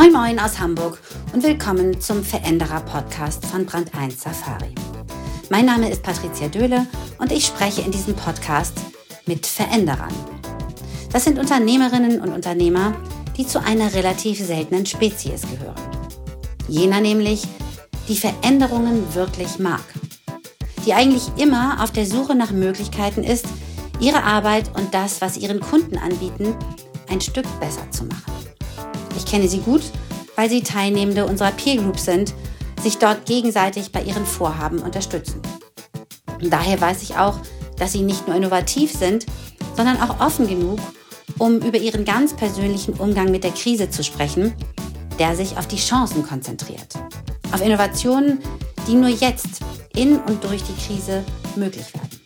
Moin Moin aus Hamburg und willkommen zum Veränderer Podcast von Brand 1 Safari. Mein Name ist Patricia Döhle und ich spreche in diesem Podcast mit Veränderern. Das sind Unternehmerinnen und Unternehmer, die zu einer relativ seltenen Spezies gehören. Jener nämlich, die Veränderungen wirklich mag. Die eigentlich immer auf der Suche nach Möglichkeiten ist, ihre Arbeit und das, was ihren Kunden anbieten, ein Stück besser zu machen. Ich kenne sie gut, weil sie Teilnehmende unserer Peer Group sind, sich dort gegenseitig bei ihren Vorhaben unterstützen. Und daher weiß ich auch, dass sie nicht nur innovativ sind, sondern auch offen genug, um über ihren ganz persönlichen Umgang mit der Krise zu sprechen, der sich auf die Chancen konzentriert. Auf Innovationen, die nur jetzt in und durch die Krise möglich werden.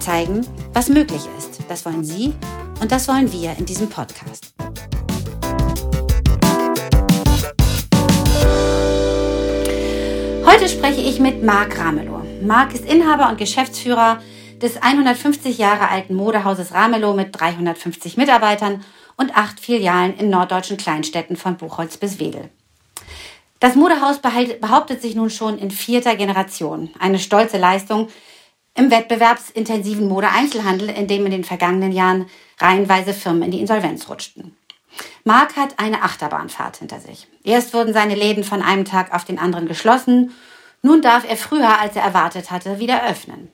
Zeigen, was möglich ist. Das wollen Sie und das wollen wir in diesem Podcast. Spreche ich mit Marc Ramelow. Marc ist Inhaber und Geschäftsführer des 150 Jahre alten Modehauses Ramelow mit 350 Mitarbeitern und acht Filialen in norddeutschen Kleinstädten von Buchholz bis Wedel. Das Modehaus behauptet sich nun schon in vierter Generation. Eine stolze Leistung im wettbewerbsintensiven Modeeinzelhandel, in dem in den vergangenen Jahren reihenweise Firmen in die Insolvenz rutschten. Marc hat eine Achterbahnfahrt hinter sich. Erst wurden seine Läden von einem Tag auf den anderen geschlossen. Nun darf er früher, als er erwartet hatte, wieder öffnen.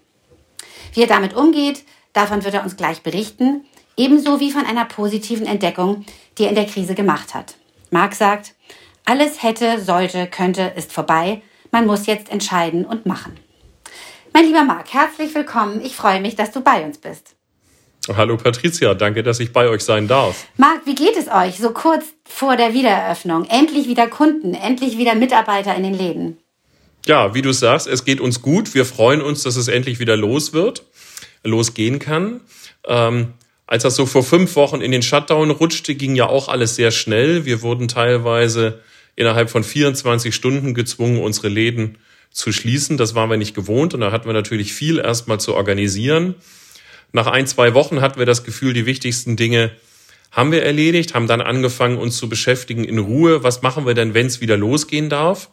Wie er damit umgeht, davon wird er uns gleich berichten, ebenso wie von einer positiven Entdeckung, die er in der Krise gemacht hat. Marc sagt, alles hätte, sollte, könnte, ist vorbei. Man muss jetzt entscheiden und machen. Mein lieber Marc, herzlich willkommen. Ich freue mich, dass du bei uns bist. Hallo Patricia, danke, dass ich bei euch sein darf. Marc, wie geht es euch so kurz vor der Wiedereröffnung? Endlich wieder Kunden, endlich wieder Mitarbeiter in den Läden. Ja, wie du sagst, es geht uns gut. Wir freuen uns, dass es endlich wieder los wird, losgehen kann. Ähm, als das so vor fünf Wochen in den Shutdown rutschte, ging ja auch alles sehr schnell. Wir wurden teilweise innerhalb von 24 Stunden gezwungen, unsere Läden zu schließen. Das waren wir nicht gewohnt und da hatten wir natürlich viel erstmal zu organisieren. Nach ein, zwei Wochen hatten wir das Gefühl, die wichtigsten Dinge haben wir erledigt, haben dann angefangen, uns zu beschäftigen in Ruhe. Was machen wir denn, wenn es wieder losgehen darf?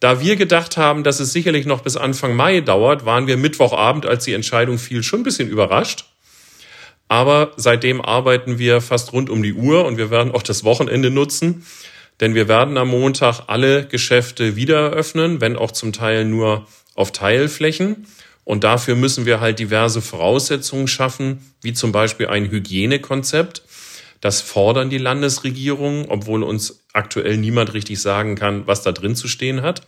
Da wir gedacht haben, dass es sicherlich noch bis Anfang Mai dauert, waren wir Mittwochabend, als die Entscheidung fiel, schon ein bisschen überrascht. Aber seitdem arbeiten wir fast rund um die Uhr und wir werden auch das Wochenende nutzen, denn wir werden am Montag alle Geschäfte wieder eröffnen, wenn auch zum Teil nur auf Teilflächen. Und dafür müssen wir halt diverse Voraussetzungen schaffen, wie zum Beispiel ein Hygienekonzept. Das fordern die Landesregierungen, obwohl uns aktuell niemand richtig sagen kann, was da drin zu stehen hat.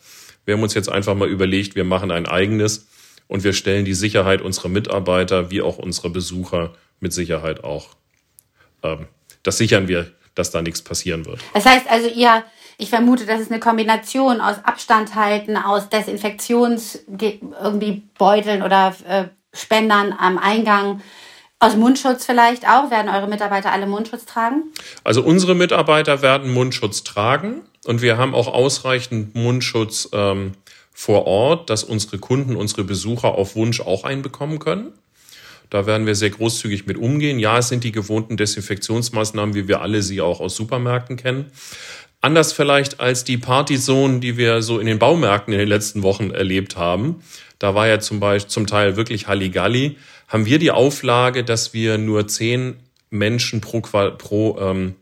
Wir haben uns jetzt einfach mal überlegt, wir machen ein eigenes und wir stellen die Sicherheit unserer Mitarbeiter wie auch unserer Besucher mit Sicherheit auch. Ähm, das sichern wir, dass da nichts passieren wird. Das heißt also, ihr ich vermute, das ist eine Kombination aus Abstand halten, aus Desinfektions irgendwie Beuteln oder äh, Spendern am Eingang. Aus Mundschutz vielleicht auch? Werden eure Mitarbeiter alle Mundschutz tragen? Also unsere Mitarbeiter werden Mundschutz tragen und wir haben auch ausreichend Mundschutz ähm, vor Ort, dass unsere Kunden, unsere Besucher auf Wunsch auch einbekommen können. Da werden wir sehr großzügig mit umgehen. Ja, es sind die gewohnten Desinfektionsmaßnahmen, wie wir alle sie auch aus Supermärkten kennen. Anders vielleicht als die Partyzonen, die wir so in den Baumärkten in den letzten Wochen erlebt haben. Da war ja zum Beispiel zum Teil wirklich Halligalli. Haben wir die Auflage, dass wir nur zehn Menschen pro, pro ähm,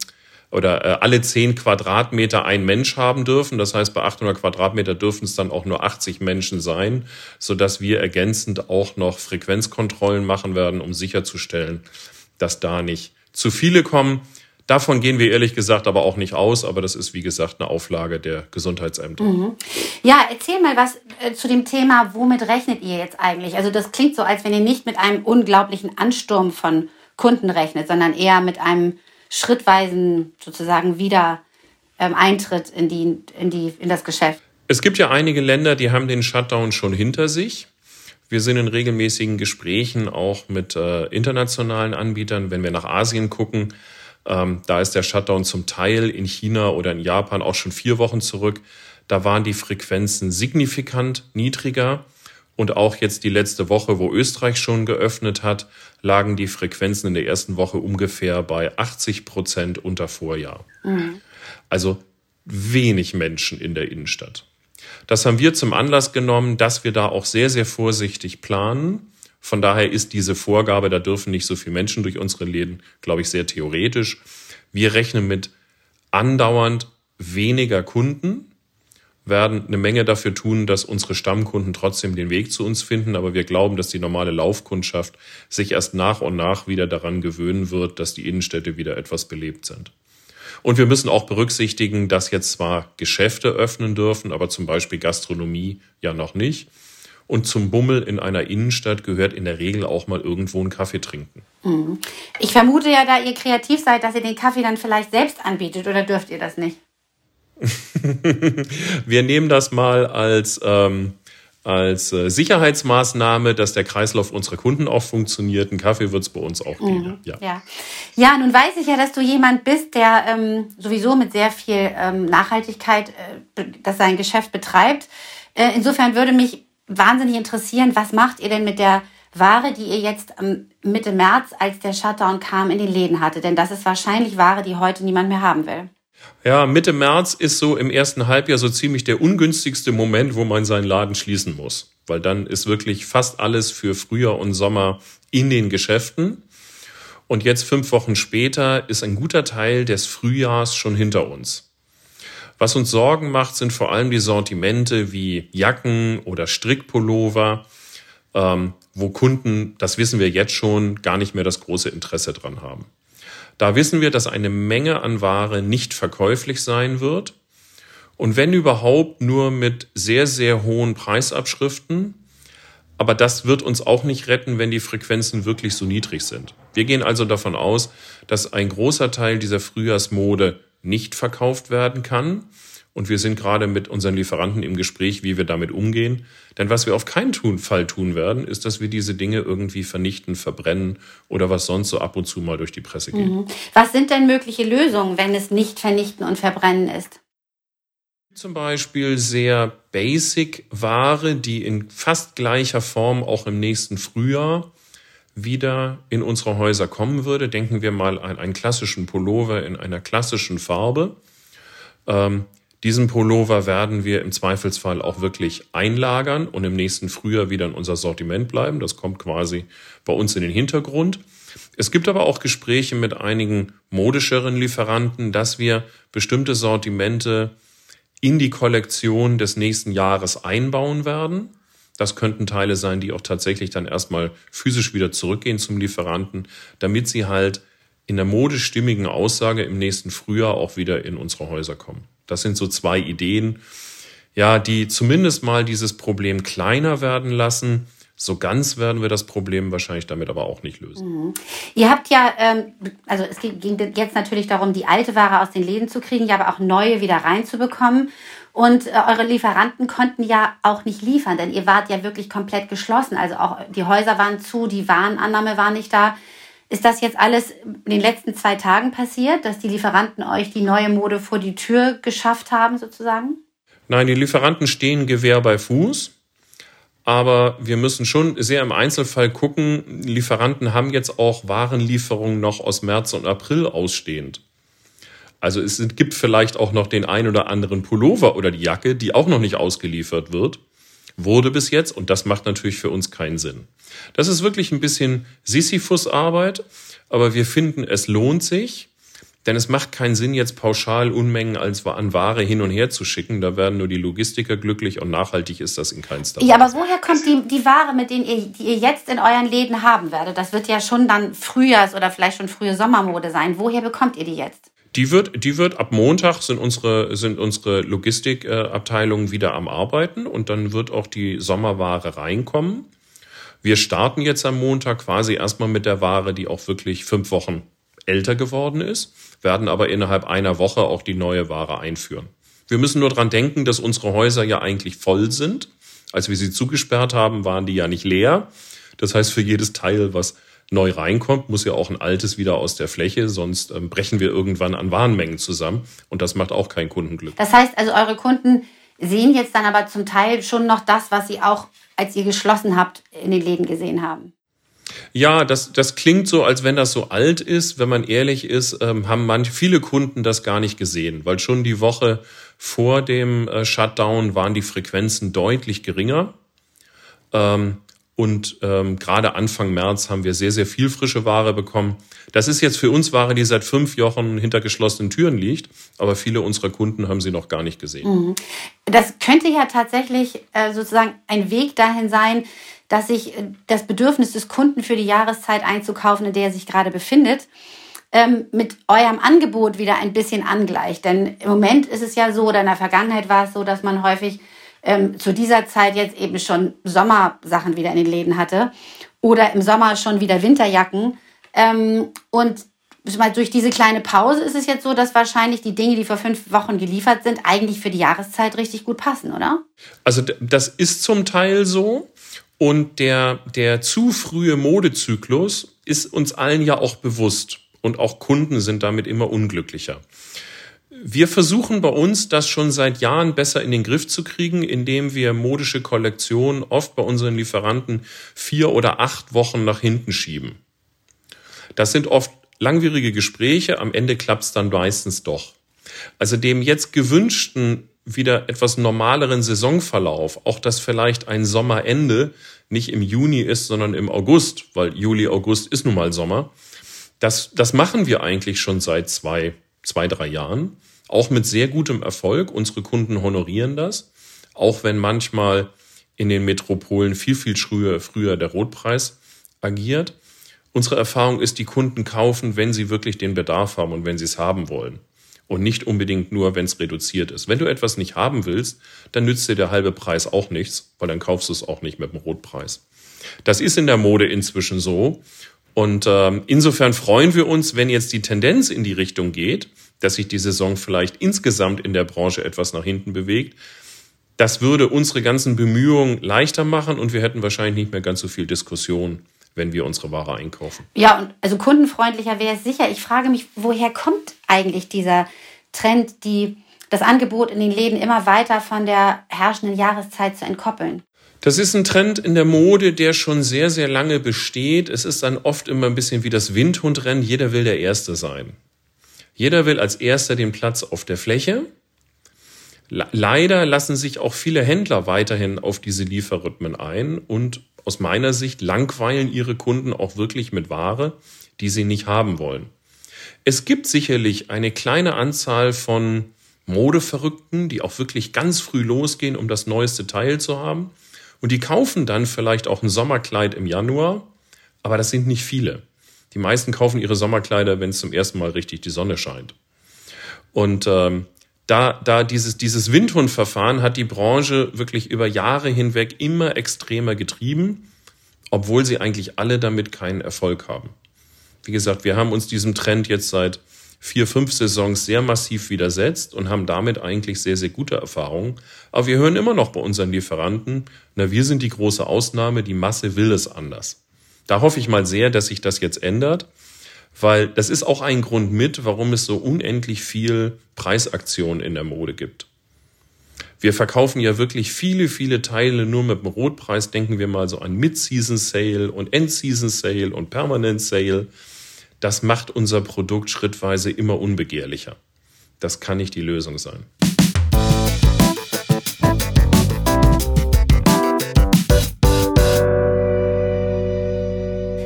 oder äh, alle zehn Quadratmeter ein Mensch haben dürfen. Das heißt, bei 800 Quadratmeter dürfen es dann auch nur 80 Menschen sein, so dass wir ergänzend auch noch Frequenzkontrollen machen werden, um sicherzustellen, dass da nicht zu viele kommen. Davon gehen wir ehrlich gesagt aber auch nicht aus, aber das ist wie gesagt eine Auflage der Gesundheitsämter. Mhm. Ja, erzähl mal was äh, zu dem Thema, womit rechnet ihr jetzt eigentlich? Also das klingt so, als wenn ihr nicht mit einem unglaublichen Ansturm von Kunden rechnet, sondern eher mit einem schrittweisen sozusagen wieder ähm, Eintritt in, die, in, die, in das Geschäft. Es gibt ja einige Länder, die haben den Shutdown schon hinter sich. Wir sind in regelmäßigen Gesprächen auch mit äh, internationalen Anbietern. Wenn wir nach Asien gucken, ähm, da ist der Shutdown zum Teil in China oder in Japan auch schon vier Wochen zurück. Da waren die Frequenzen signifikant niedriger. Und auch jetzt die letzte Woche, wo Österreich schon geöffnet hat, lagen die Frequenzen in der ersten Woche ungefähr bei 80 Prozent unter Vorjahr. Mhm. Also wenig Menschen in der Innenstadt. Das haben wir zum Anlass genommen, dass wir da auch sehr, sehr vorsichtig planen. Von daher ist diese Vorgabe, da dürfen nicht so viele Menschen durch unsere Läden, glaube ich, sehr theoretisch. Wir rechnen mit andauernd weniger Kunden, werden eine Menge dafür tun, dass unsere Stammkunden trotzdem den Weg zu uns finden. Aber wir glauben, dass die normale Laufkundschaft sich erst nach und nach wieder daran gewöhnen wird, dass die Innenstädte wieder etwas belebt sind. Und wir müssen auch berücksichtigen, dass jetzt zwar Geschäfte öffnen dürfen, aber zum Beispiel Gastronomie ja noch nicht. Und zum Bummel in einer Innenstadt gehört in der Regel auch mal irgendwo einen Kaffee trinken. Mhm. Ich vermute ja, da ihr kreativ seid, dass ihr den Kaffee dann vielleicht selbst anbietet oder dürft ihr das nicht? wir nehmen das mal als, ähm, als äh, Sicherheitsmaßnahme, dass der Kreislauf unserer Kunden auch funktioniert. Ein Kaffee wird es bei uns auch geben. Mhm, ja. ja. Ja. nun weiß ich ja, dass du jemand bist, der ähm, sowieso mit sehr viel ähm, Nachhaltigkeit äh, das sein Geschäft betreibt. Äh, insofern würde mich wahnsinnig interessieren, was macht ihr denn mit der Ware, die ihr jetzt Mitte März, als der Shutdown kam, in den Läden hatte? Denn das ist wahrscheinlich Ware, die heute niemand mehr haben will. Ja, Mitte März ist so im ersten Halbjahr so ziemlich der ungünstigste Moment, wo man seinen Laden schließen muss. Weil dann ist wirklich fast alles für Frühjahr und Sommer in den Geschäften. Und jetzt fünf Wochen später ist ein guter Teil des Frühjahrs schon hinter uns. Was uns Sorgen macht, sind vor allem die Sortimente wie Jacken oder Strickpullover, ähm, wo Kunden, das wissen wir jetzt schon, gar nicht mehr das große Interesse dran haben. Da wissen wir, dass eine Menge an Ware nicht verkäuflich sein wird. Und wenn überhaupt nur mit sehr, sehr hohen Preisabschriften. Aber das wird uns auch nicht retten, wenn die Frequenzen wirklich so niedrig sind. Wir gehen also davon aus, dass ein großer Teil dieser Frühjahrsmode nicht verkauft werden kann und wir sind gerade mit unseren Lieferanten im Gespräch, wie wir damit umgehen. Denn was wir auf keinen Fall tun werden, ist, dass wir diese Dinge irgendwie vernichten, verbrennen oder was sonst so ab und zu mal durch die Presse geht. Mhm. Was sind denn mögliche Lösungen, wenn es nicht vernichten und verbrennen ist? Zum Beispiel sehr basic Ware, die in fast gleicher Form auch im nächsten Frühjahr wieder in unsere Häuser kommen würde. Denken wir mal an einen klassischen Pullover in einer klassischen Farbe. Ähm, diesen Pullover werden wir im Zweifelsfall auch wirklich einlagern und im nächsten Frühjahr wieder in unser Sortiment bleiben. Das kommt quasi bei uns in den Hintergrund. Es gibt aber auch Gespräche mit einigen modischeren Lieferanten, dass wir bestimmte Sortimente in die Kollektion des nächsten Jahres einbauen werden. Das könnten Teile sein, die auch tatsächlich dann erstmal physisch wieder zurückgehen zum Lieferanten, damit sie halt in der modestimmigen Aussage im nächsten Frühjahr auch wieder in unsere Häuser kommen. Das sind so zwei Ideen, ja, die zumindest mal dieses Problem kleiner werden lassen. So ganz werden wir das Problem wahrscheinlich damit aber auch nicht lösen. Mhm. Ihr habt ja, ähm, also es ging jetzt natürlich darum, die alte Ware aus den Läden zu kriegen, ja, aber auch neue wieder reinzubekommen. Und äh, eure Lieferanten konnten ja auch nicht liefern, denn ihr wart ja wirklich komplett geschlossen. Also auch die Häuser waren zu, die Warenannahme war nicht da. Ist das jetzt alles in den letzten zwei Tagen passiert, dass die Lieferanten euch die neue Mode vor die Tür geschafft haben, sozusagen? Nein, die Lieferanten stehen Gewehr bei Fuß. Aber wir müssen schon sehr im Einzelfall gucken. Lieferanten haben jetzt auch Warenlieferungen noch aus März und April ausstehend. Also es gibt vielleicht auch noch den ein oder anderen Pullover oder die Jacke, die auch noch nicht ausgeliefert wird wurde bis jetzt und das macht natürlich für uns keinen Sinn. Das ist wirklich ein bisschen Sisyphus-Arbeit, aber wir finden, es lohnt sich, denn es macht keinen Sinn, jetzt pauschal Unmengen als an Ware hin und her zu schicken. Da werden nur die Logistiker glücklich und nachhaltig ist das in keinster Weise. Ja, aber woher kommt die, die Ware, mit denen ihr, die ihr jetzt in euren Läden haben werdet? Das wird ja schon dann Frühjahrs- oder vielleicht schon frühe Sommermode sein. Woher bekommt ihr die jetzt? Die wird, die wird ab Montag sind unsere, sind unsere Logistikabteilungen wieder am Arbeiten und dann wird auch die Sommerware reinkommen. Wir starten jetzt am Montag quasi erstmal mit der Ware, die auch wirklich fünf Wochen älter geworden ist, werden aber innerhalb einer Woche auch die neue Ware einführen. Wir müssen nur dran denken, dass unsere Häuser ja eigentlich voll sind. Als wir sie zugesperrt haben, waren die ja nicht leer. Das heißt, für jedes Teil, was neu reinkommt, muss ja auch ein altes wieder aus der Fläche, sonst ähm, brechen wir irgendwann an Warenmengen zusammen und das macht auch kein Kundenglück. Das heißt also, eure Kunden sehen jetzt dann aber zum Teil schon noch das, was sie auch als ihr geschlossen habt, in den Läden gesehen haben. Ja, das, das klingt so, als wenn das so alt ist. Wenn man ehrlich ist, ähm, haben manche, viele Kunden das gar nicht gesehen, weil schon die Woche vor dem äh, Shutdown waren die Frequenzen deutlich geringer. Ähm, und ähm, gerade Anfang März haben wir sehr, sehr viel frische Ware bekommen. Das ist jetzt für uns Ware, die seit fünf Wochen hinter geschlossenen Türen liegt, aber viele unserer Kunden haben sie noch gar nicht gesehen. Mhm. Das könnte ja tatsächlich äh, sozusagen ein Weg dahin sein, dass sich äh, das Bedürfnis des Kunden für die Jahreszeit einzukaufen, in der er sich gerade befindet, ähm, mit eurem Angebot wieder ein bisschen angleicht. Denn im Moment ist es ja so, oder in der Vergangenheit war es so, dass man häufig ähm, zu dieser Zeit jetzt eben schon Sommersachen wieder in den Läden hatte oder im Sommer schon wieder Winterjacken. Ähm, und durch diese kleine Pause ist es jetzt so, dass wahrscheinlich die Dinge, die vor fünf Wochen geliefert sind, eigentlich für die Jahreszeit richtig gut passen, oder? Also das ist zum Teil so. Und der, der zu frühe Modezyklus ist uns allen ja auch bewusst. Und auch Kunden sind damit immer unglücklicher. Wir versuchen bei uns, das schon seit Jahren besser in den Griff zu kriegen, indem wir modische Kollektionen oft bei unseren Lieferanten vier oder acht Wochen nach hinten schieben. Das sind oft langwierige Gespräche, am Ende klappt es dann meistens doch. Also dem jetzt gewünschten wieder etwas normaleren Saisonverlauf, auch dass vielleicht ein Sommerende nicht im Juni ist, sondern im August, weil Juli, August ist nun mal Sommer. Das, das machen wir eigentlich schon seit zwei, zwei, drei Jahren. Auch mit sehr gutem Erfolg. Unsere Kunden honorieren das. Auch wenn manchmal in den Metropolen viel, viel früher, früher der Rotpreis agiert. Unsere Erfahrung ist, die Kunden kaufen, wenn sie wirklich den Bedarf haben und wenn sie es haben wollen. Und nicht unbedingt nur, wenn es reduziert ist. Wenn du etwas nicht haben willst, dann nützt dir der halbe Preis auch nichts, weil dann kaufst du es auch nicht mit dem Rotpreis. Das ist in der Mode inzwischen so. Und ähm, insofern freuen wir uns, wenn jetzt die Tendenz in die Richtung geht, dass sich die Saison vielleicht insgesamt in der Branche etwas nach hinten bewegt. Das würde unsere ganzen Bemühungen leichter machen und wir hätten wahrscheinlich nicht mehr ganz so viel Diskussion, wenn wir unsere Ware einkaufen. Ja, und also kundenfreundlicher wäre es sicher. Ich frage mich, woher kommt eigentlich dieser Trend, die, das Angebot in den Läden immer weiter von der herrschenden Jahreszeit zu entkoppeln? Das ist ein Trend in der Mode, der schon sehr, sehr lange besteht. Es ist dann oft immer ein bisschen wie das Windhundrennen. Jeder will der Erste sein. Jeder will als erster den Platz auf der Fläche. Leider lassen sich auch viele Händler weiterhin auf diese Lieferrhythmen ein und aus meiner Sicht langweilen ihre Kunden auch wirklich mit Ware, die sie nicht haben wollen. Es gibt sicherlich eine kleine Anzahl von Modeverrückten, die auch wirklich ganz früh losgehen, um das neueste Teil zu haben. Und die kaufen dann vielleicht auch ein Sommerkleid im Januar, aber das sind nicht viele. Die meisten kaufen ihre Sommerkleider, wenn es zum ersten Mal richtig die Sonne scheint. Und ähm, da, da dieses, dieses Windhundverfahren hat die Branche wirklich über Jahre hinweg immer extremer getrieben, obwohl sie eigentlich alle damit keinen Erfolg haben. Wie gesagt, wir haben uns diesem Trend jetzt seit vier, fünf Saisons sehr massiv widersetzt und haben damit eigentlich sehr, sehr gute Erfahrungen. Aber wir hören immer noch bei unseren Lieferanten, na, wir sind die große Ausnahme, die Masse will es anders. Da hoffe ich mal sehr, dass sich das jetzt ändert, weil das ist auch ein Grund mit, warum es so unendlich viel Preisaktionen in der Mode gibt. Wir verkaufen ja wirklich viele, viele Teile nur mit dem Rotpreis. Denken wir mal so an Mid-Season Sale und End-Season Sale und Permanent Sale. Das macht unser Produkt schrittweise immer unbegehrlicher. Das kann nicht die Lösung sein.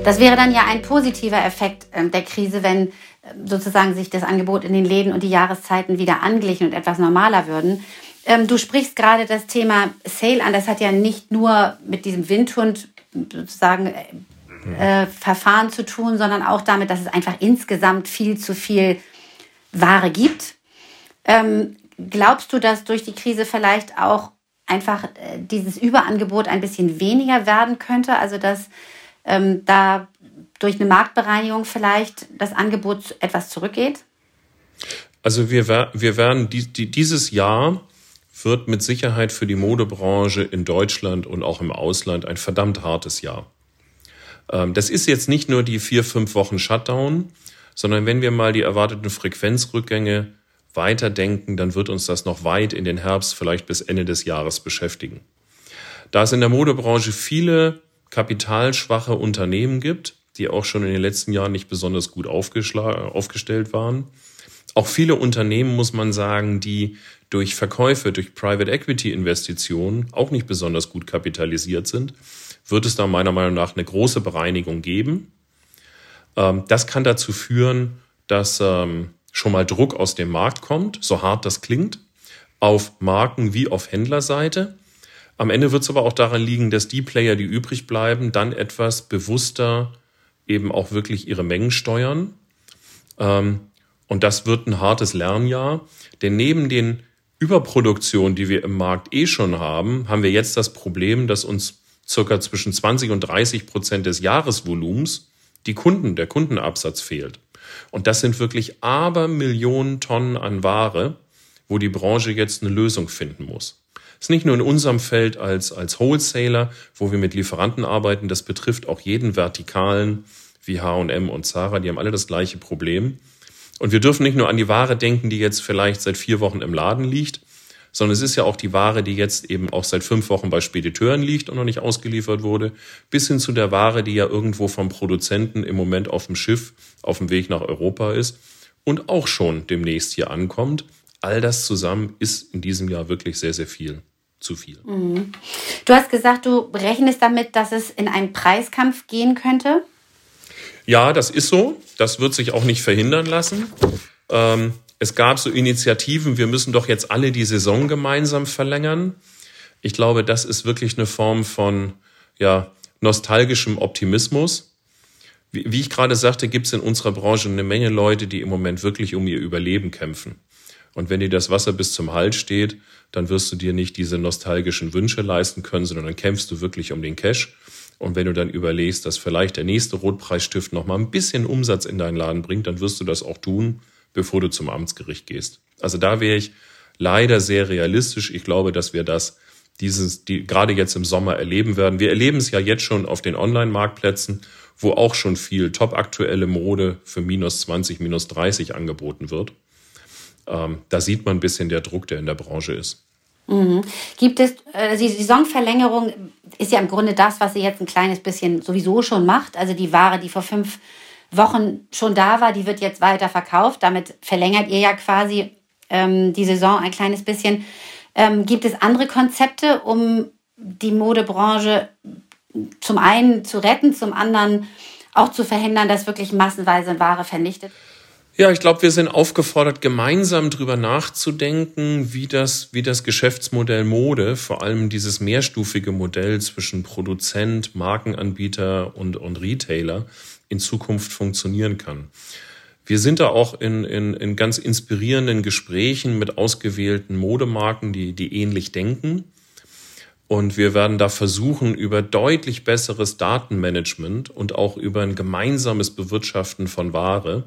Das wäre dann ja ein positiver Effekt ähm, der Krise, wenn ähm, sozusagen sich das Angebot in den Läden und die Jahreszeiten wieder anglichen und etwas normaler würden. Ähm, du sprichst gerade das Thema Sale an. Das hat ja nicht nur mit diesem Windhund sozusagen äh, Verfahren zu tun, sondern auch damit, dass es einfach insgesamt viel zu viel Ware gibt. Ähm, glaubst du, dass durch die Krise vielleicht auch einfach äh, dieses Überangebot ein bisschen weniger werden könnte? Also dass ähm, da durch eine Marktbereinigung vielleicht das Angebot etwas zurückgeht? Also wir, wir werden die, die, dieses Jahr wird mit Sicherheit für die Modebranche in Deutschland und auch im Ausland ein verdammt hartes Jahr. Ähm, das ist jetzt nicht nur die vier, fünf Wochen Shutdown, sondern wenn wir mal die erwarteten Frequenzrückgänge weiterdenken, dann wird uns das noch weit in den Herbst, vielleicht bis Ende des Jahres beschäftigen. Da es in der Modebranche viele kapitalschwache Unternehmen gibt, die auch schon in den letzten Jahren nicht besonders gut aufgestellt waren, auch viele Unternehmen, muss man sagen, die durch Verkäufe, durch Private Equity Investitionen auch nicht besonders gut kapitalisiert sind, wird es da meiner Meinung nach eine große Bereinigung geben. Ähm, das kann dazu führen, dass ähm, schon mal Druck aus dem Markt kommt, so hart das klingt, auf Marken wie auf Händlerseite. Am Ende wird es aber auch daran liegen, dass die Player, die übrig bleiben, dann etwas bewusster eben auch wirklich ihre Mengen steuern. Ähm, und das wird ein hartes Lernjahr, denn neben den Überproduktionen, die wir im Markt eh schon haben, haben wir jetzt das Problem, dass uns circa zwischen 20 und 30 Prozent des Jahresvolumens die Kunden, der Kundenabsatz fehlt. Und das sind wirklich Abermillionen Tonnen an Ware, wo die Branche jetzt eine Lösung finden muss. Das ist nicht nur in unserem Feld als, als Wholesaler, wo wir mit Lieferanten arbeiten, das betrifft auch jeden Vertikalen wie H&M und Zara, die haben alle das gleiche Problem. Und wir dürfen nicht nur an die Ware denken, die jetzt vielleicht seit vier Wochen im Laden liegt, sondern es ist ja auch die Ware, die jetzt eben auch seit fünf Wochen bei Spediteuren liegt und noch nicht ausgeliefert wurde, bis hin zu der Ware, die ja irgendwo vom Produzenten im Moment auf dem Schiff auf dem Weg nach Europa ist und auch schon demnächst hier ankommt. All das zusammen ist in diesem Jahr wirklich sehr, sehr viel. Zu viel. Mhm. Du hast gesagt, du rechnest damit, dass es in einen Preiskampf gehen könnte. Ja, das ist so. Das wird sich auch nicht verhindern lassen. Ähm, es gab so Initiativen, wir müssen doch jetzt alle die Saison gemeinsam verlängern. Ich glaube, das ist wirklich eine Form von ja, nostalgischem Optimismus. Wie, wie ich gerade sagte, gibt es in unserer Branche eine Menge Leute, die im Moment wirklich um ihr Überleben kämpfen. Und wenn dir das Wasser bis zum Hals steht, dann wirst du dir nicht diese nostalgischen Wünsche leisten können, sondern dann kämpfst du wirklich um den Cash. Und wenn du dann überlegst, dass vielleicht der nächste Rotpreisstift noch mal ein bisschen Umsatz in deinen Laden bringt, dann wirst du das auch tun, bevor du zum Amtsgericht gehst. Also da wäre ich leider sehr realistisch. Ich glaube, dass wir das dieses, die gerade jetzt im Sommer erleben werden. Wir erleben es ja jetzt schon auf den Online-Marktplätzen, wo auch schon viel topaktuelle Mode für minus 20, minus 30 angeboten wird. Ähm, da sieht man ein bisschen der Druck, der in der Branche ist. Mhm. Gibt es, äh, die Saisonverlängerung ist ja im Grunde das, was sie jetzt ein kleines bisschen sowieso schon macht. Also die Ware, die vor fünf Wochen schon da war, die wird jetzt weiter verkauft. Damit verlängert ihr ja quasi ähm, die Saison ein kleines bisschen. Ähm, gibt es andere Konzepte, um die Modebranche zum einen zu retten, zum anderen auch zu verhindern, dass wirklich massenweise Ware vernichtet? Ja, ich glaube, wir sind aufgefordert, gemeinsam drüber nachzudenken, wie das, wie das Geschäftsmodell Mode, vor allem dieses mehrstufige Modell zwischen Produzent, Markenanbieter und, und Retailer in Zukunft funktionieren kann. Wir sind da auch in, in, in ganz inspirierenden Gesprächen mit ausgewählten Modemarken, die, die ähnlich denken. Und wir werden da versuchen, über deutlich besseres Datenmanagement und auch über ein gemeinsames Bewirtschaften von Ware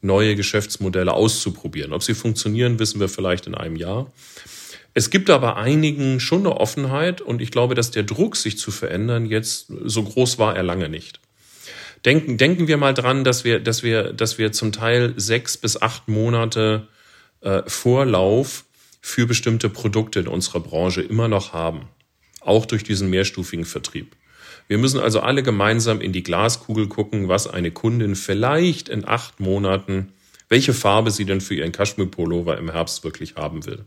neue Geschäftsmodelle auszuprobieren. Ob sie funktionieren, wissen wir vielleicht in einem Jahr. Es gibt aber einigen schon eine Offenheit und ich glaube, dass der Druck, sich zu verändern, jetzt so groß war er lange nicht. Denken, denken wir mal dran, dass wir, dass wir, dass wir zum Teil sechs bis acht Monate äh, Vorlauf für bestimmte Produkte in unserer Branche immer noch haben. Auch durch diesen mehrstufigen Vertrieb. Wir müssen also alle gemeinsam in die Glaskugel gucken, was eine Kundin vielleicht in acht Monaten, welche Farbe sie denn für ihren Kaschmir-Pullover im Herbst wirklich haben will.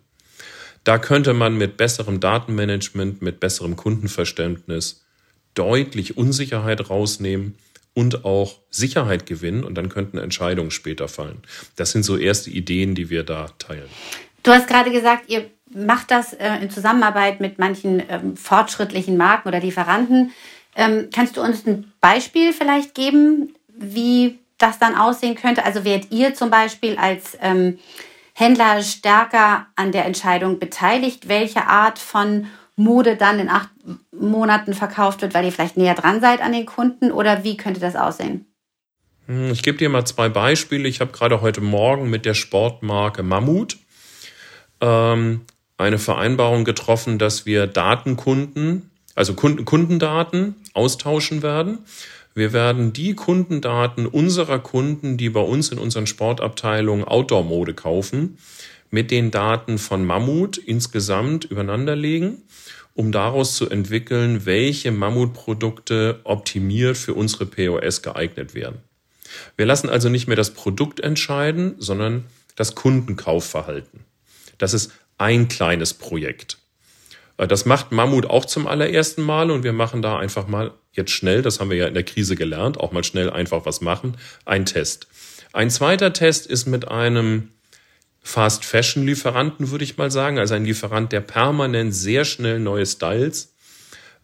Da könnte man mit besserem Datenmanagement, mit besserem Kundenverständnis deutlich Unsicherheit rausnehmen und auch Sicherheit gewinnen und dann könnten Entscheidungen später fallen. Das sind so erste Ideen, die wir da teilen. Du hast gerade gesagt, ihr macht das äh, in Zusammenarbeit mit manchen ähm, fortschrittlichen Marken oder Lieferanten. Ähm, kannst du uns ein Beispiel vielleicht geben, wie das dann aussehen könnte? Also werdet ihr zum Beispiel als ähm, Händler stärker an der Entscheidung beteiligt, welche Art von Mode dann in acht Monaten verkauft wird, weil ihr vielleicht näher dran seid an den Kunden? Oder wie könnte das aussehen? Hm, ich gebe dir mal zwei Beispiele. Ich habe gerade heute Morgen mit der Sportmarke Mammut ähm, eine Vereinbarung getroffen, dass wir Datenkunden also Kundendaten austauschen werden. Wir werden die Kundendaten unserer Kunden, die bei uns in unseren Sportabteilungen Outdoor-Mode kaufen, mit den Daten von Mammut insgesamt übereinanderlegen, um daraus zu entwickeln, welche Mammutprodukte optimiert für unsere POS geeignet werden. Wir lassen also nicht mehr das Produkt entscheiden, sondern das Kundenkaufverhalten. Das ist ein kleines Projekt. Äh, das macht Mammut auch zum allerersten Mal und wir machen da einfach mal jetzt schnell, das haben wir ja in der Krise gelernt, auch mal schnell einfach was machen, ein Test. Ein zweiter Test ist mit einem Fast Fashion Lieferanten, würde ich mal sagen, also ein Lieferant, der permanent sehr schnell neue Styles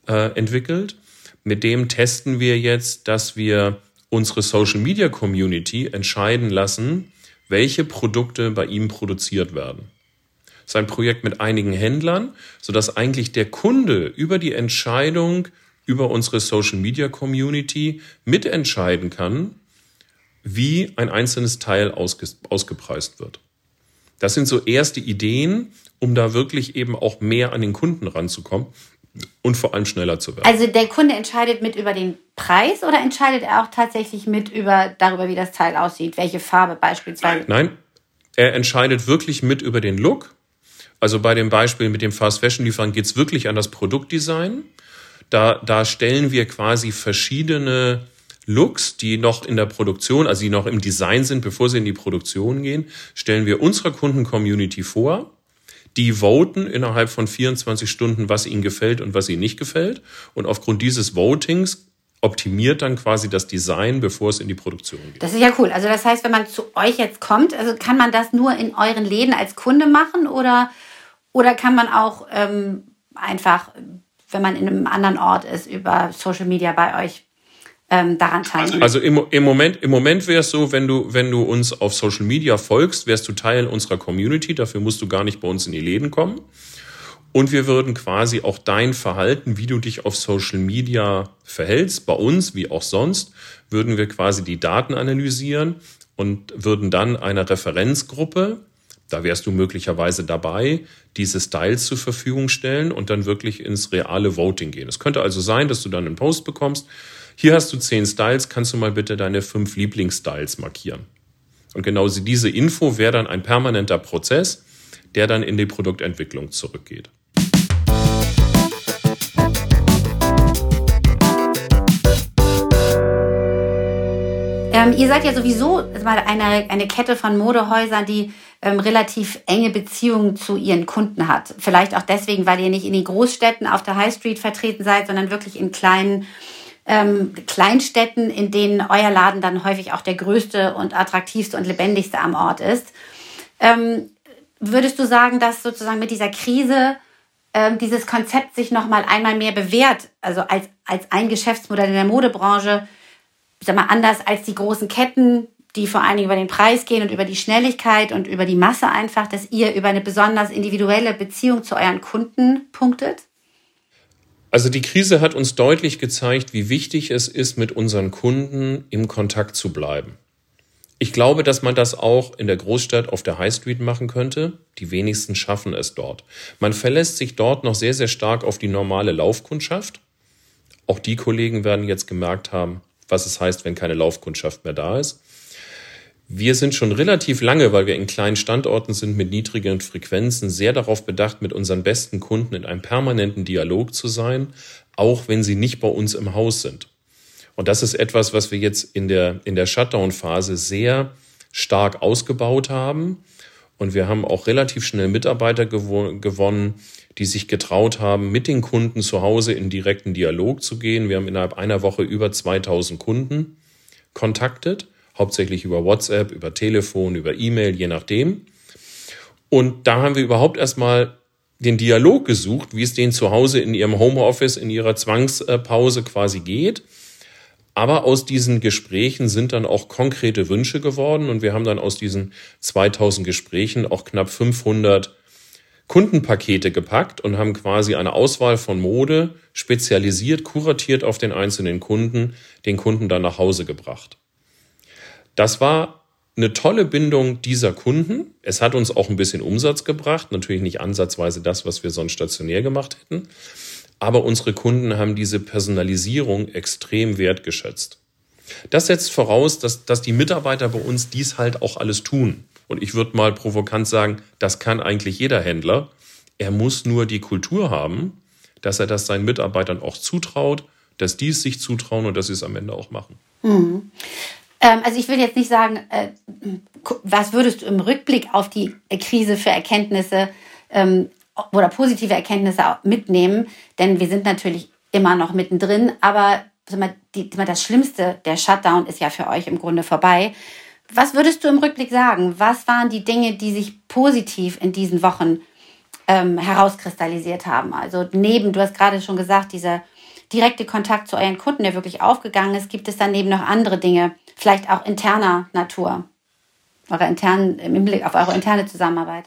äh, entwickelt. Mit dem testen wir jetzt, dass wir unsere Social Media Community entscheiden lassen, welche Produkte bei ihm produziert werden. Das ist ein Projekt mit einigen Händlern, sodass eigentlich der Kunde über die Entscheidung über unsere Social Media Community mitentscheiden kann, wie ein einzelnes Teil ausge ausgepreist wird. Das sind so erste Ideen, um da wirklich eben auch mehr an den Kunden ranzukommen und vor allem schneller zu werden. Also der Kunde entscheidet mit über den Preis oder entscheidet er auch tatsächlich mit über darüber, wie das Teil aussieht, welche Farbe beispielsweise? Nein, er entscheidet wirklich mit über den Look. Also bei dem Beispiel mit dem Fast Fashion Lieferant geht es wirklich an das Produktdesign. Da, da stellen wir quasi verschiedene Looks, die noch in der Produktion, also die noch im Design sind, bevor sie in die Produktion gehen, stellen wir unserer Kunden-Community vor. Die voten innerhalb von 24 Stunden, was ihnen gefällt und was ihnen nicht gefällt. Und aufgrund dieses Votings optimiert dann quasi das Design, bevor es in die Produktion geht. Das ist ja cool. Also das heißt, wenn man zu euch jetzt kommt, also kann man das nur in euren Läden als Kunde machen oder, oder kann man auch ähm, einfach, wenn man in einem anderen Ort ist, über Social Media bei euch ähm, daran teilnehmen. Also im, im Moment, im Moment wäre es so, wenn du, wenn du uns auf Social Media folgst, wärst du Teil unserer Community. Dafür musst du gar nicht bei uns in die Läden kommen. Und wir würden quasi auch dein Verhalten, wie du dich auf Social Media verhältst, bei uns wie auch sonst, würden wir quasi die Daten analysieren und würden dann einer Referenzgruppe, da wärst du möglicherweise dabei, diese Styles zur Verfügung stellen und dann wirklich ins reale Voting gehen. Es könnte also sein, dass du dann einen Post bekommst, hier hast du zehn Styles, kannst du mal bitte deine fünf Lieblingsstyles markieren. Und genau diese Info wäre dann ein permanenter Prozess, der dann in die Produktentwicklung zurückgeht. Ähm, ihr seid ja sowieso eine, eine Kette von Modehäusern, die ähm, relativ enge Beziehungen zu ihren Kunden hat. Vielleicht auch deswegen, weil ihr nicht in den Großstädten auf der High Street vertreten seid, sondern wirklich in kleinen ähm, Kleinstädten, in denen euer Laden dann häufig auch der größte und attraktivste und lebendigste am Ort ist. Ähm, würdest du sagen, dass sozusagen mit dieser Krise ähm, dieses Konzept sich noch mal einmal mehr bewährt, also als, als ein Geschäftsmodell in der Modebranche, sag mal, anders als die großen Ketten, die vor allen Dingen über den Preis gehen und über die Schnelligkeit und über die Masse einfach, dass ihr über eine besonders individuelle Beziehung zu euren Kunden punktet? Also die Krise hat uns deutlich gezeigt, wie wichtig es ist, mit unseren Kunden im Kontakt zu bleiben. Ich glaube, dass man das auch in der Großstadt auf der High Street machen könnte. Die wenigsten schaffen es dort. Man verlässt sich dort noch sehr, sehr stark auf die normale Laufkundschaft. Auch die Kollegen werden jetzt gemerkt haben, was es heißt, wenn keine Laufkundschaft mehr da ist. Wir sind schon relativ lange, weil wir in kleinen Standorten sind mit niedrigen Frequenzen, sehr darauf bedacht, mit unseren besten Kunden in einem permanenten Dialog zu sein, auch wenn sie nicht bei uns im Haus sind. Und das ist etwas, was wir jetzt in der, in der Shutdown-Phase sehr stark ausgebaut haben. Und wir haben auch relativ schnell Mitarbeiter gewo gewonnen, die sich getraut haben, mit den Kunden zu Hause in direkten Dialog zu gehen. Wir haben innerhalb einer Woche über 2000 Kunden kontaktet hauptsächlich über WhatsApp, über Telefon, über E-Mail, je nachdem. Und da haben wir überhaupt erstmal den Dialog gesucht, wie es denen zu Hause in ihrem Homeoffice, in ihrer Zwangspause quasi geht. Aber aus diesen Gesprächen sind dann auch konkrete Wünsche geworden und wir haben dann aus diesen 2000 Gesprächen auch knapp 500 Kundenpakete gepackt und haben quasi eine Auswahl von Mode spezialisiert, kuratiert auf den einzelnen Kunden, den Kunden dann nach Hause gebracht. Das war eine tolle Bindung dieser Kunden. Es hat uns auch ein bisschen Umsatz gebracht, natürlich nicht ansatzweise das, was wir sonst stationär gemacht hätten. Aber unsere Kunden haben diese Personalisierung extrem wertgeschätzt. Das setzt voraus, dass, dass die Mitarbeiter bei uns dies halt auch alles tun. Und ich würde mal provokant sagen, das kann eigentlich jeder Händler. Er muss nur die Kultur haben, dass er das seinen Mitarbeitern auch zutraut, dass die es sich zutrauen und dass sie es am Ende auch machen. Mhm. Ähm, also ich will jetzt nicht sagen, äh, was würdest du im Rückblick auf die Krise für Erkenntnisse ähm, oder positive Erkenntnisse mitnehmen? Denn wir sind natürlich immer noch mittendrin, aber die, das Schlimmste, der Shutdown ist ja für euch im Grunde vorbei. Was würdest du im Rückblick sagen? Was waren die Dinge, die sich positiv in diesen Wochen ähm, herauskristallisiert haben? Also neben, du hast gerade schon gesagt, dieser direkte Kontakt zu euren Kunden, der wirklich aufgegangen ist, gibt es daneben noch andere Dinge, vielleicht auch interner Natur, eure internen, im Hinblick auf eure interne Zusammenarbeit?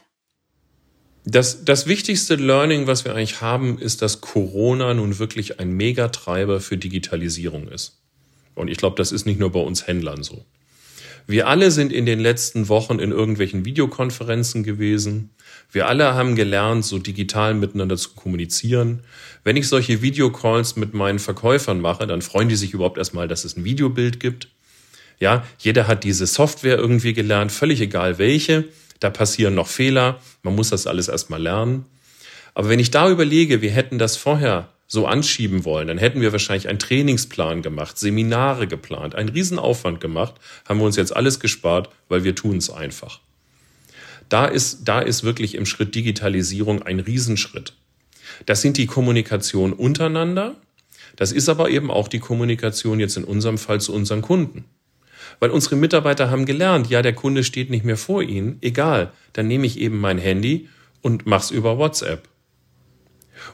Das, das wichtigste Learning, was wir eigentlich haben, ist, dass Corona nun wirklich ein Megatreiber für Digitalisierung ist. Und ich glaube, das ist nicht nur bei uns Händlern so. Wir alle sind in den letzten Wochen in irgendwelchen Videokonferenzen gewesen. Wir alle haben gelernt, so digital miteinander zu kommunizieren. Wenn ich solche Videocalls mit meinen Verkäufern mache, dann freuen die sich überhaupt erstmal, dass es ein Videobild gibt. Ja, jeder hat diese Software irgendwie gelernt, völlig egal welche. Da passieren noch Fehler. Man muss das alles erstmal lernen. Aber wenn ich da überlege, wir hätten das vorher so anschieben wollen, dann hätten wir wahrscheinlich einen Trainingsplan gemacht, Seminare geplant, einen Riesenaufwand gemacht, haben wir uns jetzt alles gespart, weil wir tun es einfach. Da ist, da ist wirklich im Schritt Digitalisierung ein Riesenschritt. Das sind die Kommunikation untereinander. Das ist aber eben auch die Kommunikation jetzt in unserem Fall zu unseren Kunden. Weil unsere Mitarbeiter haben gelernt, ja, der Kunde steht nicht mehr vor ihnen, egal, dann nehme ich eben mein Handy und mach's über WhatsApp.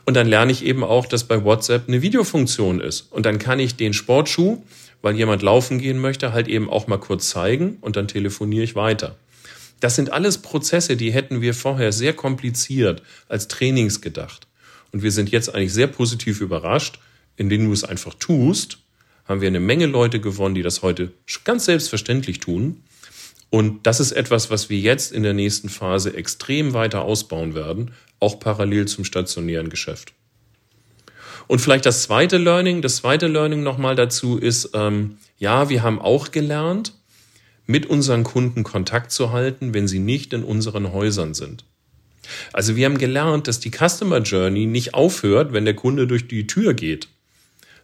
Und dann lerne ich eben auch, dass bei WhatsApp eine Videofunktion ist. Und dann kann ich den Sportschuh, weil jemand laufen gehen möchte, halt eben auch mal kurz zeigen und dann telefoniere ich weiter. Das sind alles Prozesse, die hätten wir vorher sehr kompliziert als Trainings gedacht. Und wir sind jetzt eigentlich sehr positiv überrascht, indem du es einfach tust haben wir eine Menge Leute gewonnen, die das heute ganz selbstverständlich tun. Und das ist etwas, was wir jetzt in der nächsten Phase extrem weiter ausbauen werden, auch parallel zum stationären Geschäft. Und vielleicht das zweite Learning, das zweite Learning nochmal dazu ist, ähm, ja, wir haben auch gelernt, mit unseren Kunden Kontakt zu halten, wenn sie nicht in unseren Häusern sind. Also wir haben gelernt, dass die Customer Journey nicht aufhört, wenn der Kunde durch die Tür geht,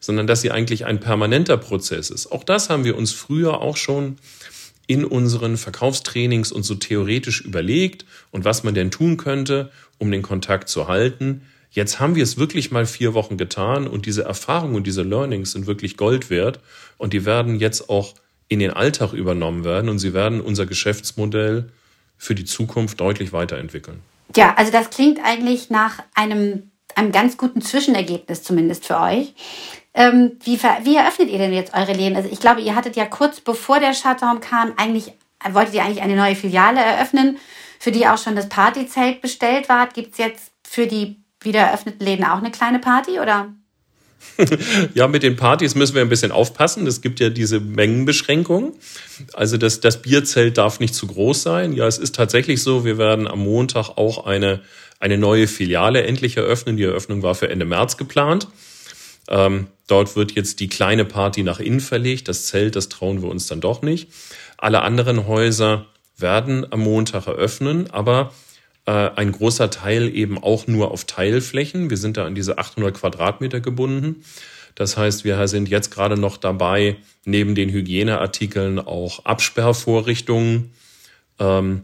sondern dass sie eigentlich ein permanenter Prozess ist. Auch das haben wir uns früher auch schon in unseren Verkaufstrainings und so theoretisch überlegt und was man denn tun könnte, um den Kontakt zu halten. Jetzt haben wir es wirklich mal vier Wochen getan und diese Erfahrungen und diese Learnings sind wirklich Gold wert und die werden jetzt auch in den Alltag übernommen werden und sie werden unser Geschäftsmodell für die Zukunft deutlich weiterentwickeln. Ja, also das klingt eigentlich nach einem, einem ganz guten Zwischenergebnis zumindest für euch. Ähm, wie, wie eröffnet ihr denn jetzt eure Läden? Also ich glaube, ihr hattet ja kurz bevor der Shutdown kam, eigentlich wolltet ihr eigentlich eine neue Filiale eröffnen, für die auch schon das Partyzelt bestellt war. Gibt es jetzt für die wieder eröffneten Läden auch eine kleine Party oder? ja, mit den Partys müssen wir ein bisschen aufpassen. Es gibt ja diese Mengenbeschränkung. Also das, das Bierzelt darf nicht zu groß sein. Ja, es ist tatsächlich so, wir werden am Montag auch eine, eine neue Filiale endlich eröffnen. Die Eröffnung war für Ende März geplant. Ähm, dort wird jetzt die kleine Party nach innen verlegt. Das Zelt, das trauen wir uns dann doch nicht. Alle anderen Häuser werden am Montag eröffnen, aber äh, ein großer Teil eben auch nur auf Teilflächen. Wir sind da an diese 800 Quadratmeter gebunden. Das heißt, wir sind jetzt gerade noch dabei, neben den Hygieneartikeln auch Absperrvorrichtungen ähm,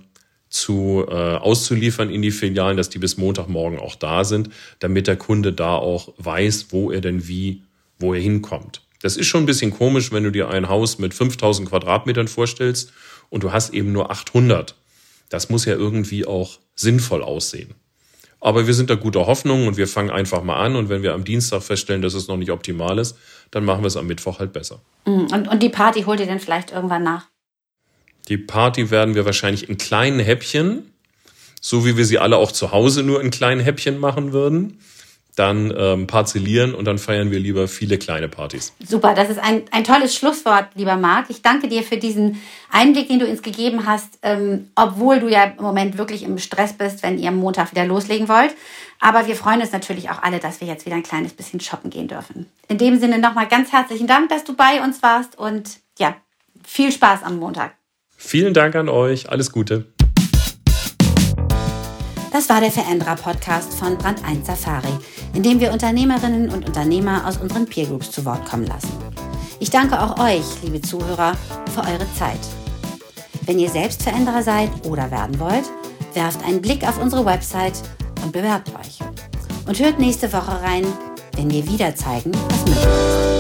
zu äh, auszuliefern in die Filialen, dass die bis Montagmorgen auch da sind, damit der Kunde da auch weiß, wo er denn wie, wo er hinkommt. Das ist schon ein bisschen komisch, wenn du dir ein Haus mit 5000 Quadratmetern vorstellst und du hast eben nur 800. Das muss ja irgendwie auch sinnvoll aussehen. Aber wir sind da guter Hoffnung und wir fangen einfach mal an. Und wenn wir am Dienstag feststellen, dass es noch nicht optimal ist, dann machen wir es am Mittwoch halt besser. Mhm. Und, und die Party holt ihr dann vielleicht irgendwann nach? Die Party werden wir wahrscheinlich in kleinen Häppchen, so wie wir sie alle auch zu Hause nur in kleinen Häppchen machen würden, dann ähm, parzellieren und dann feiern wir lieber viele kleine Partys. Super, das ist ein, ein tolles Schlusswort, lieber Marc. Ich danke dir für diesen Einblick, den du uns gegeben hast, ähm, obwohl du ja im Moment wirklich im Stress bist, wenn ihr am Montag wieder loslegen wollt. Aber wir freuen uns natürlich auch alle, dass wir jetzt wieder ein kleines bisschen shoppen gehen dürfen. In dem Sinne nochmal ganz herzlichen Dank, dass du bei uns warst und ja, viel Spaß am Montag. Vielen Dank an euch. Alles Gute. Das war der Veränderer-Podcast von Brand 1 Safari, in dem wir Unternehmerinnen und Unternehmer aus unseren Peer Groups zu Wort kommen lassen. Ich danke auch euch, liebe Zuhörer, für eure Zeit. Wenn ihr selbst Veränderer seid oder werden wollt, werft einen Blick auf unsere Website und bewerbt euch. Und hört nächste Woche rein, wenn wir wieder zeigen, was möglich ist.